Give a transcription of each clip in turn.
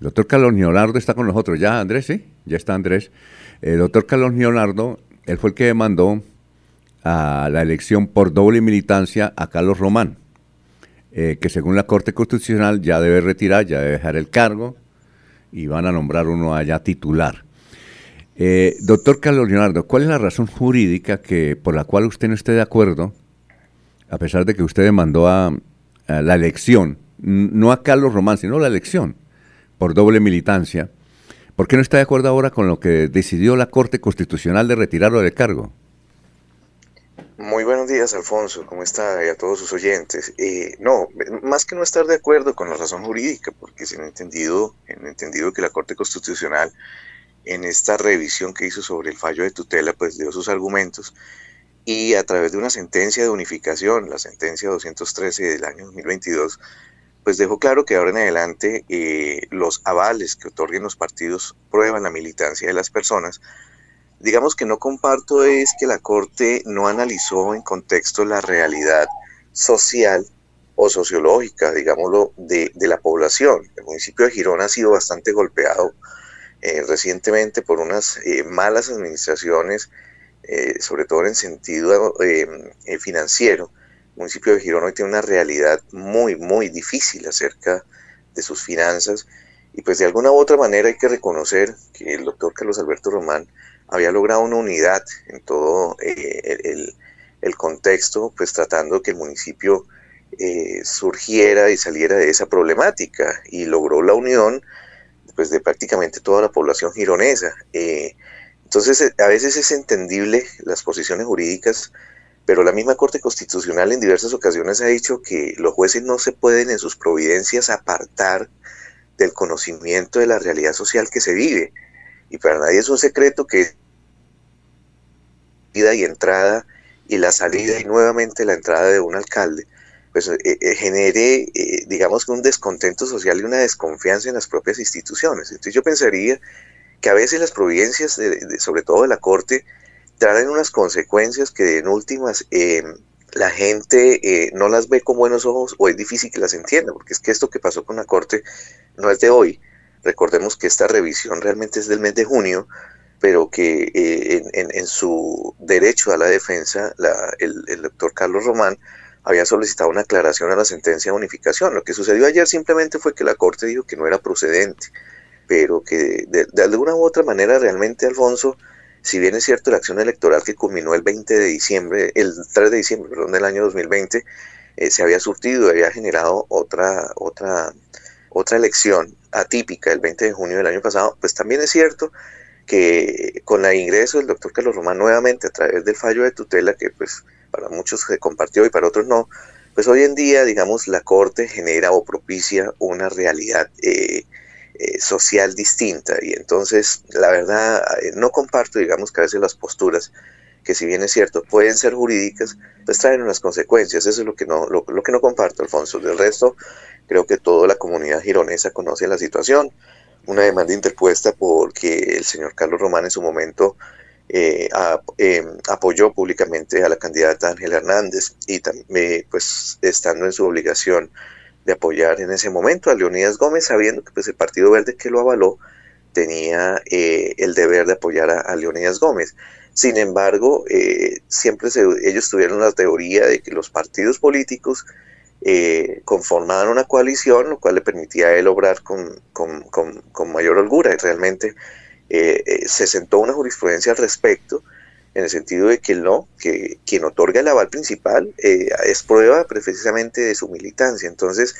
Doctor Carlos Leonardo está con nosotros. Ya, Andrés, sí, ya está Andrés. El doctor Carlos Leonardo, él fue el que demandó a la elección por doble militancia a Carlos Román, eh, que según la Corte Constitucional ya debe retirar, ya debe dejar el cargo y van a nombrar uno allá titular. Eh, doctor Carlos Leonardo, ¿cuál es la razón jurídica que por la cual usted no esté de acuerdo, a pesar de que usted demandó a la elección, no a Carlos Román, sino la elección? Por doble militancia, ¿por qué no está de acuerdo ahora con lo que decidió la Corte Constitucional de retirarlo del cargo? Muy buenos días, Alfonso. ¿Cómo está? Y a todos sus oyentes. Eh, no, más que no estar de acuerdo con la razón jurídica, porque se han entendido, han entendido que la Corte Constitucional, en esta revisión que hizo sobre el fallo de tutela, pues dio sus argumentos y a través de una sentencia de unificación, la sentencia 213 del año 2022, pues dejó claro que ahora en adelante eh, los avales que otorguen los partidos prueban la militancia de las personas. Digamos que no comparto es que la Corte no analizó en contexto la realidad social o sociológica, digámoslo, de, la población. El municipio de Girón ha sido bastante golpeado eh, recientemente por unas eh, malas administraciones, sobre todo en sentido financiero, municipio de Girón hoy tiene una realidad muy, muy difícil acerca de sus finanzas y pues de alguna u otra manera hay que reconocer que el doctor Carlos Alberto Román había logrado una unidad en todo eh, el, contexto, pues tratando que el municipio eh, surgiera y saliera de esa problemática y logró la unión pues de prácticamente toda la población gironesa. Eh, entonces a veces es entendible las posiciones jurídicas pero la misma Corte Constitucional en diversas ocasiones ha dicho que los jueces no se pueden en sus providencias apartar del conocimiento de la realidad social que se vive. Y para nadie es un secreto que ida y entrada y la salida y nuevamente la entrada de un alcalde, pues eh, eh, genere, eh, digamos un descontento social y una desconfianza en las propias instituciones. Entonces yo pensaría que a veces las providencias, sobre todo de la Corte, traen unas consecuencias que en últimas eh, la gente eh, no las ve con buenos ojos o es difícil que las entienda, porque es que esto que pasó con la Corte no es de hoy. Recordemos que esta revisión realmente es del mes de junio, pero que eh, en, su derecho a la defensa, el, el, doctor Carlos Román había solicitado una aclaración a la sentencia de unificación. Lo que sucedió ayer simplemente fue que la Corte dijo que no era procedente, pero que de alguna u otra manera realmente, Alfonso, si bien es cierto la acción electoral que culminó el 20 de diciembre, el 3 de diciembre, perdón, del año 2020, eh, se había surtido, había generado otra, otra, otra elección atípica el 20 de junio del año pasado, pues también es cierto que con el ingreso del doctor Carlos Román nuevamente a través del fallo de tutela, que pues para muchos se compartió y para otros no, pues hoy en día, digamos, la Corte genera o propicia una realidad eh, eh, social distinta. Y entonces, la verdad, eh, no comparto, digamos, que a veces las posturas, que si bien es cierto, pueden ser jurídicas, pues traen unas consecuencias. Eso es lo que no, lo, que no comparto, Alfonso. Del resto, creo que toda la comunidad gironesa conoce la situación. Una demanda interpuesta porque el señor Carlos Román en su momento eh, apoyó públicamente a la candidata Ángela Hernández y también, pues, estando en su obligación de apoyar en ese momento a Leonidas Gómez, sabiendo que pues, el Partido Verde que lo avaló tenía eh, el deber de apoyar a, Leonidas Gómez. Sin embargo, eh, siempre ellos tuvieron la teoría de que los partidos políticos eh, conformaban una coalición, lo cual le permitía a él obrar con, con mayor holgura. Y realmente se sentó una jurisprudencia al respecto en el sentido de que no, que quien otorga el aval principal eh, es prueba precisamente de su militancia. Entonces,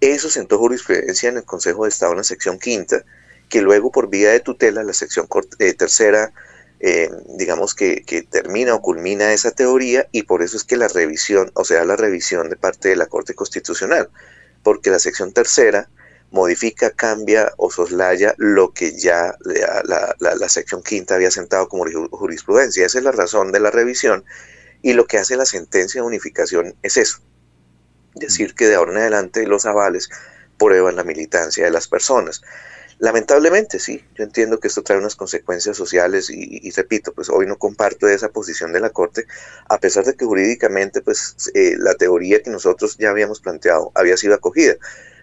eso sentó jurisprudencia en el Consejo de Estado en la sección quinta, que luego por vía de tutela la sección eh, tercera, eh, digamos que, que, termina o culmina esa teoría y por eso es que la revisión, o sea, la revisión de parte de la Corte Constitucional, porque la sección tercera modifica, cambia o soslaya lo que ya la, sección quinta había sentado como jurisprudencia. Esa es la razón de la revisión y lo que hace la sentencia de unificación es eso, decir que de ahora en adelante los avales prueban la militancia de las personas. Lamentablemente, sí, yo entiendo que esto trae unas consecuencias sociales y, repito, pues hoy no comparto esa posición de la Corte, a pesar de que jurídicamente, pues eh, la teoría que nosotros ya habíamos planteado había sido acogida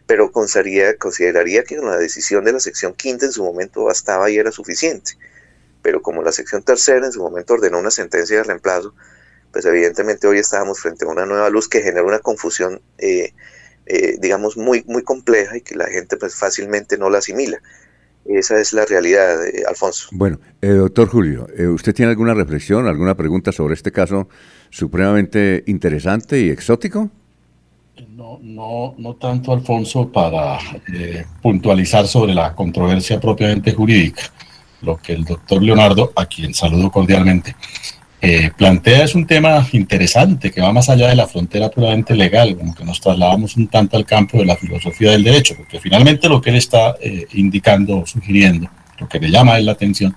pero consideraría, consideraría que la decisión de la sección quinta en su momento bastaba y era suficiente. Pero como la sección tercera en su momento ordenó una sentencia de reemplazo, pues evidentemente hoy estábamos frente a una nueva luz que genera una confusión, eh, eh, digamos, muy, muy compleja y que la gente pues fácilmente no la asimila. Esa es la realidad, eh, Alfonso. Bueno, doctor Julio, ¿usted tiene alguna reflexión, alguna pregunta sobre este caso supremamente interesante y exótico? No, no, no tanto, Alfonso, para puntualizar sobre la controversia propiamente jurídica. Lo que el doctor Leonardo, a quien saludo cordialmente, eh, plantea es un tema interesante que va más allá de la frontera puramente legal, como que nos trasladamos un tanto al campo de la filosofía del derecho, porque finalmente lo que él está eh, indicando, sugiriendo, lo que le llama a él la atención,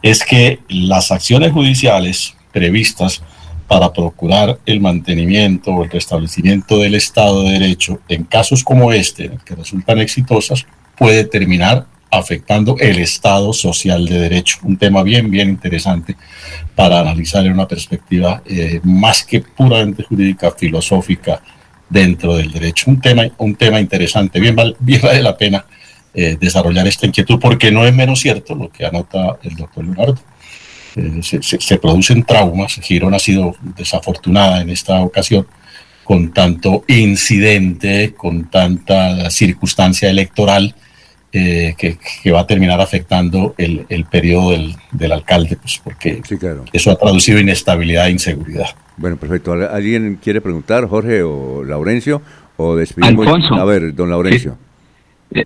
es que las acciones judiciales previstas para procurar el mantenimiento o el restablecimiento del Estado de Derecho en casos como este, que resultan exitosas, puede terminar afectando el Estado social de derecho. Un tema bien, bien interesante para analizar en una perspectiva eh, más que puramente jurídica, filosófica dentro del derecho. Un tema, un tema interesante, bien, bien vale la pena eh, desarrollar esta inquietud porque no es menos cierto lo que anota el doctor Leonardo. Eh, se, se, producen traumas, Girón ha sido desafortunada en esta ocasión con tanto incidente, con tanta circunstancia electoral, eh, que, va a terminar afectando el, el periodo del, del, alcalde, pues porque eso ha traducido inestabilidad e inseguridad. Bueno, perfecto. ¿Alguien quiere preguntar, Jorge o Laurencio? O despedimos? A ver, don Laurencio. Eh,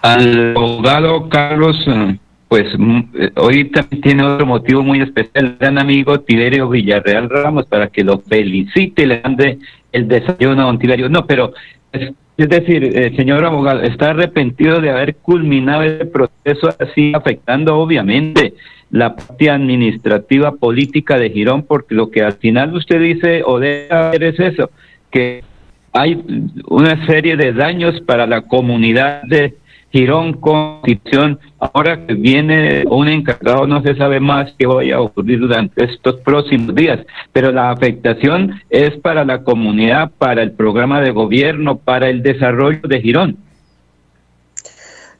al abogado Carlos, eh, pues mm, hoy también tiene otro motivo muy especial, el gran amigo Tiberio Villarreal Ramos, para que lo felicite y le mande el desayuno a don Tiberio. No, pero es decir, eh, señor abogado, está arrepentido de haber culminado ese proceso así, afectando obviamente la parte administrativa política de Girón, porque lo que al final usted dice o debe es eso, que hay una serie de daños para la comunidad de Girón Constitución. Ahora que viene un encargado, no se sabe más qué vaya a ocurrir durante estos próximos días, pero la afectación es para la comunidad, para el programa de gobierno, para el desarrollo de Girón.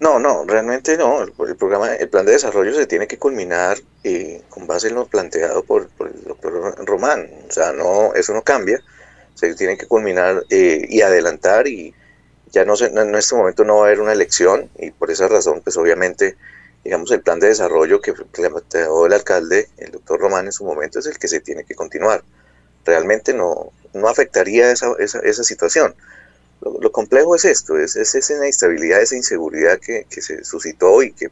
No, no, realmente no. El, programa, el plan de desarrollo se tiene que culminar eh, con base en lo planteado por, el doctor Román. O sea, no, eso no cambia. Se tiene que culminar eh, y adelantar y ya no en este momento no va a haber una elección y por esa razón, pues obviamente, digamos, el plan de desarrollo que planteó el alcalde, el doctor Román en su momento, es el que se tiene que continuar. Realmente no, no afectaría esa, esa, esa situación. Lo, complejo es esto, es, es, esa inestabilidad, esa inseguridad que, que se suscitó y que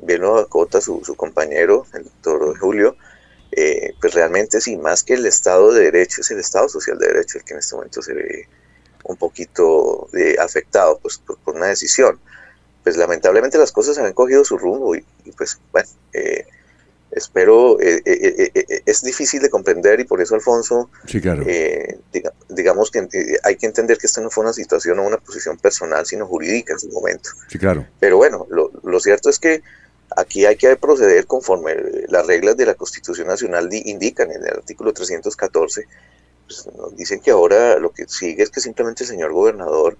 bien lo acota su, su compañero, el doctor Julio, eh, pues realmente sí, más que el Estado de Derecho, es el Estado Social de Derecho el que en este momento se ve un poquito eh, afectado pues, por, una decisión. Pues lamentablemente las cosas han cogido su rumbo y, pues bueno, eh, espero, eh, es difícil de comprender y por eso Alfonso, digamos que hay que entender que esta no fue una situación o una posición personal, sino jurídica en su momento. Sí, claro. Pero bueno, lo, lo cierto es que aquí hay que proceder conforme las reglas de la Constitución Nacional indican en el artículo 314 pues, nos dicen que ahora lo que sigue es que simplemente el señor gobernador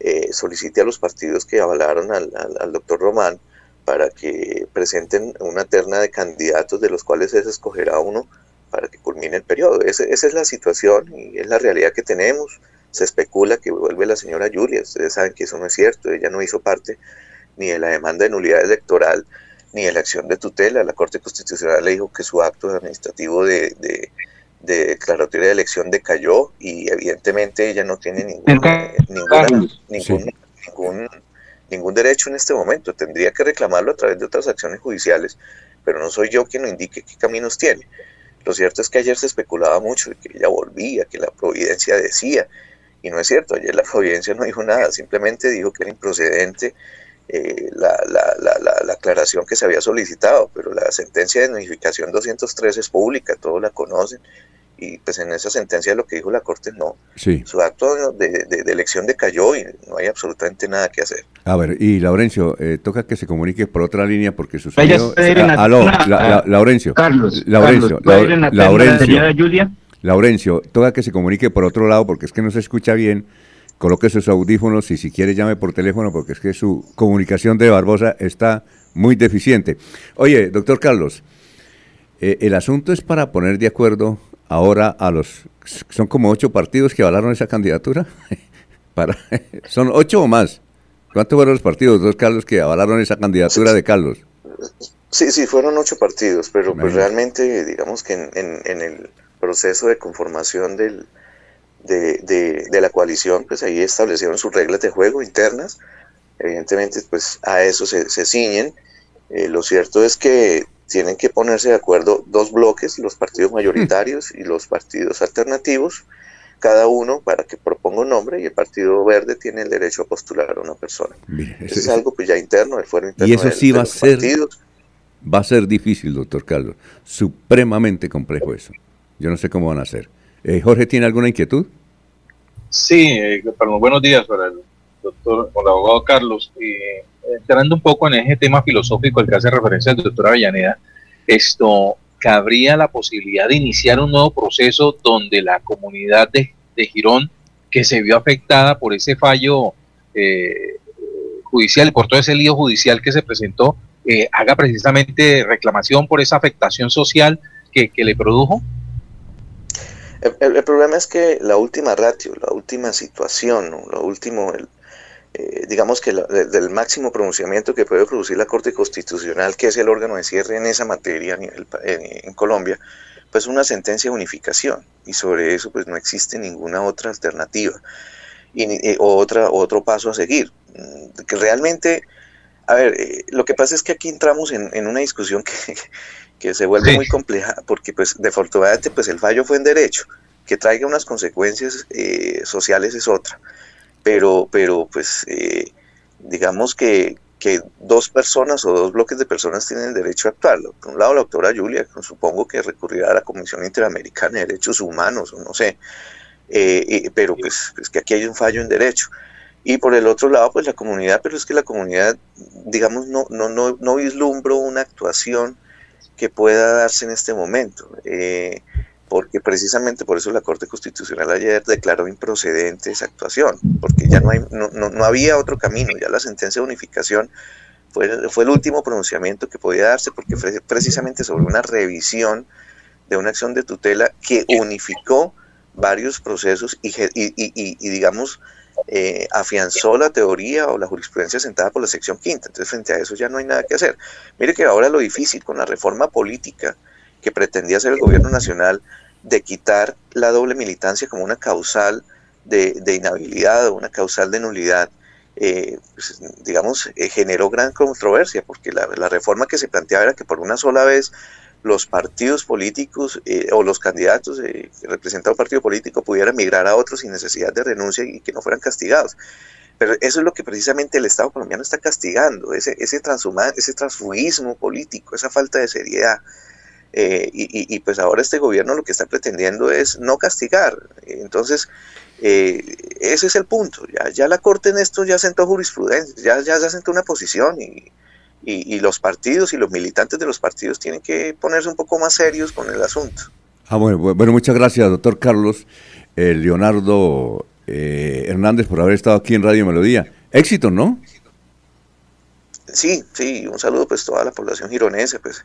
eh, solicite a los partidos que avalaron al, doctor Román para que presenten una terna de candidatos de los cuales se escogerá uno para que culmine el periodo. esa es la situación y es la realidad que tenemos. Se especula que vuelve la señora Julia. Ustedes saben que eso no es cierto. Ella no hizo parte ni de la demanda de nulidad electoral ni de la acción de tutela. La Corte Constitucional le dijo que su acto administrativo de de declaratoria de elección decayó y evidentemente ella no tiene ningún, eh, ningún, ningún, derecho en este momento. Tendría que reclamarlo a través de otras acciones judiciales, pero no soy yo quien lo indique qué caminos tiene. Lo cierto es que ayer se especulaba mucho de que ella volvía, que la providencia decía, y no es cierto, ayer la providencia no dijo nada, simplemente dijo que era improcedente eh, la, la, la, la, aclaración que se había solicitado, pero la sentencia de notificación 203 es pública, todos la conocen, y pues en esa sentencia lo que dijo la Corte no. Sí. Su acto de, de, elección decayó y no hay absolutamente nada que hacer. A ver, y Laurencio, eh, toca que se comunique por otra línea porque sucedió... Ah, aló, la, Laurencio. Carlos, Laurencio, Carlos, Laurencio, Laurencio, toca que se comunique por otro lado porque es que no se escucha bien coloque sus audífonos y si quiere llame por teléfono porque es que su comunicación de Barbosa está muy deficiente. Oye, doctor Carlos, eh, el asunto es para poner de acuerdo ahora a los... Son como ocho partidos que avalaron esa candidatura. para, son ocho o más. ¿Cuántos fueron los partidos, doctor Carlos, que avalaron esa candidatura de Carlos? Sí, sí, fueron ocho partidos, pero pues realmente digamos que en el proceso de conformación del, de, de, la coalición, pues ahí establecieron sus reglas de juego internas. Evidentemente, pues a eso se, se ciñen. Eh, lo cierto es que tienen que ponerse de acuerdo dos bloques, los partidos mayoritarios y los partidos alternativos, cada uno para que proponga un nombre y el Partido Verde tiene el derecho a postular a una persona. eso, es algo pues ya interno, el fuero interno. Y eso sí va a ser, va a ser difícil, doctor Carlos, supremamente complejo eso. Yo no sé cómo van a hacer. Eh, Jorge, ¿tiene alguna inquietud? Sí, eh, para buenos días para el doctor, el abogado Carlos. Eh, entrando un poco en ese tema filosófico al que hace referencia el doctor Avellaneda, esto, cabría la posibilidad de iniciar un nuevo proceso donde la comunidad de, de Girón, que se vio afectada por ese fallo eh, judicial, por todo ese lío judicial que se presentó, haga precisamente reclamación por esa afectación social que, que le produjo? El, problema es que la última ratio, la última situación, lo último, el, eh, digamos que del máximo pronunciamiento que puede producir la Corte Constitucional, que es el órgano de cierre en esa materia en, Colombia, pues una sentencia de unificación. Y sobre eso pues no existe ninguna otra alternativa. Y, eh, o otra, otro paso a seguir. Mm, que realmente, a ver, eh, lo que pasa es que aquí entramos en, en una discusión que, que se vuelve muy compleja porque pues desafortunadamente pues el fallo fue en derecho, que traiga unas consecuencias eh, sociales es otra, pero, pero pues eh, digamos que, que, dos personas o dos bloques de personas tienen derecho a actuar. Por un lado la doctora Julia, supongo que recurrirá a la Comisión Interamericana de Derechos Humanos, o no sé, eh, pero pues, pues que aquí hay un fallo en derecho. Y por el otro lado, pues la comunidad, pero es que la comunidad, digamos, no, no, no, no vislumbro una actuación que pueda darse en este momento. Eh, porque precisamente por eso la Corte Constitucional ayer declaró improcedente esa actuación, porque ya no, hay, no, no, había otro camino, ya la sentencia de unificación fue, fue el último pronunciamiento que podía darse, porque precisamente sobre una revisión de una acción de tutela que unificó varios procesos y, y digamos, eh, afianzó la teoría o la jurisprudencia sentada por la sección quinta. Entonces, frente a eso ya no hay nada que hacer. Mire que ahora lo difícil con la reforma política que pretendía hacer el gobierno nacional de quitar la doble militancia como una causal de, inhabilidad o una causal de nulidad, eh, pues, digamos, eh, generó gran controversia, porque la, reforma que se planteaba era que por una sola vez los partidos políticos eh, o los candidatos que representan un partido político pudieran migrar a otros sin necesidad de renuncia y que no fueran castigados. Pero eso es lo que precisamente el Estado colombiano está castigando, ese, ese, ese transfugismo político, esa falta de seriedad. Eh, y, y, pues ahora este gobierno lo que está pretendiendo es no castigar. Entonces, ese es el punto. Ya, ya la Corte en esto ya sentó jurisprudencia, ya, ya, ya sentó una posición y, y, los partidos y los militantes de los partidos tienen que ponerse un poco más serios con el asunto. Ah, bueno, bueno muchas gracias, doctor Carlos eh, Leonardo eh, Hernández, por haber estado aquí en Radio Melodía. Éxito, ¿no? Sí, sí, un saludo pues a toda la población gironesa, pues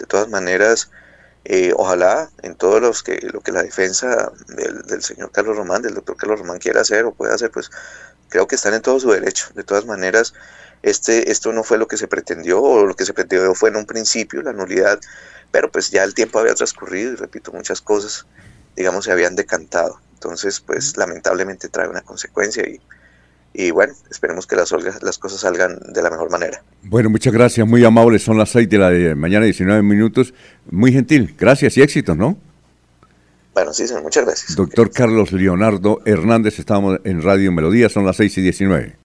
de todas maneras, eh, ojalá en todos los que lo que la defensa del, del, señor Carlos Román, del doctor Carlos Román quiera hacer o pueda hacer, pues creo que están en todo su derecho. De todas maneras, este, esto no fue lo que se pretendió, o lo que se pretendió fue en un principio la nulidad, pero pues ya el tiempo había transcurrido y repito, muchas cosas, digamos, se habían decantado. Entonces, pues lamentablemente trae una consecuencia y, y bueno, esperemos que las, las cosas salgan de la mejor manera. Bueno, muchas gracias, muy amables, son las 6 de la mañana, 19 minutos, muy gentil, gracias y éxitos, ¿no? Bueno, sí, señor, muchas gracias. Doctor Carlos Leonardo Hernández, estamos en Radio Melodía, son las 6 y 19.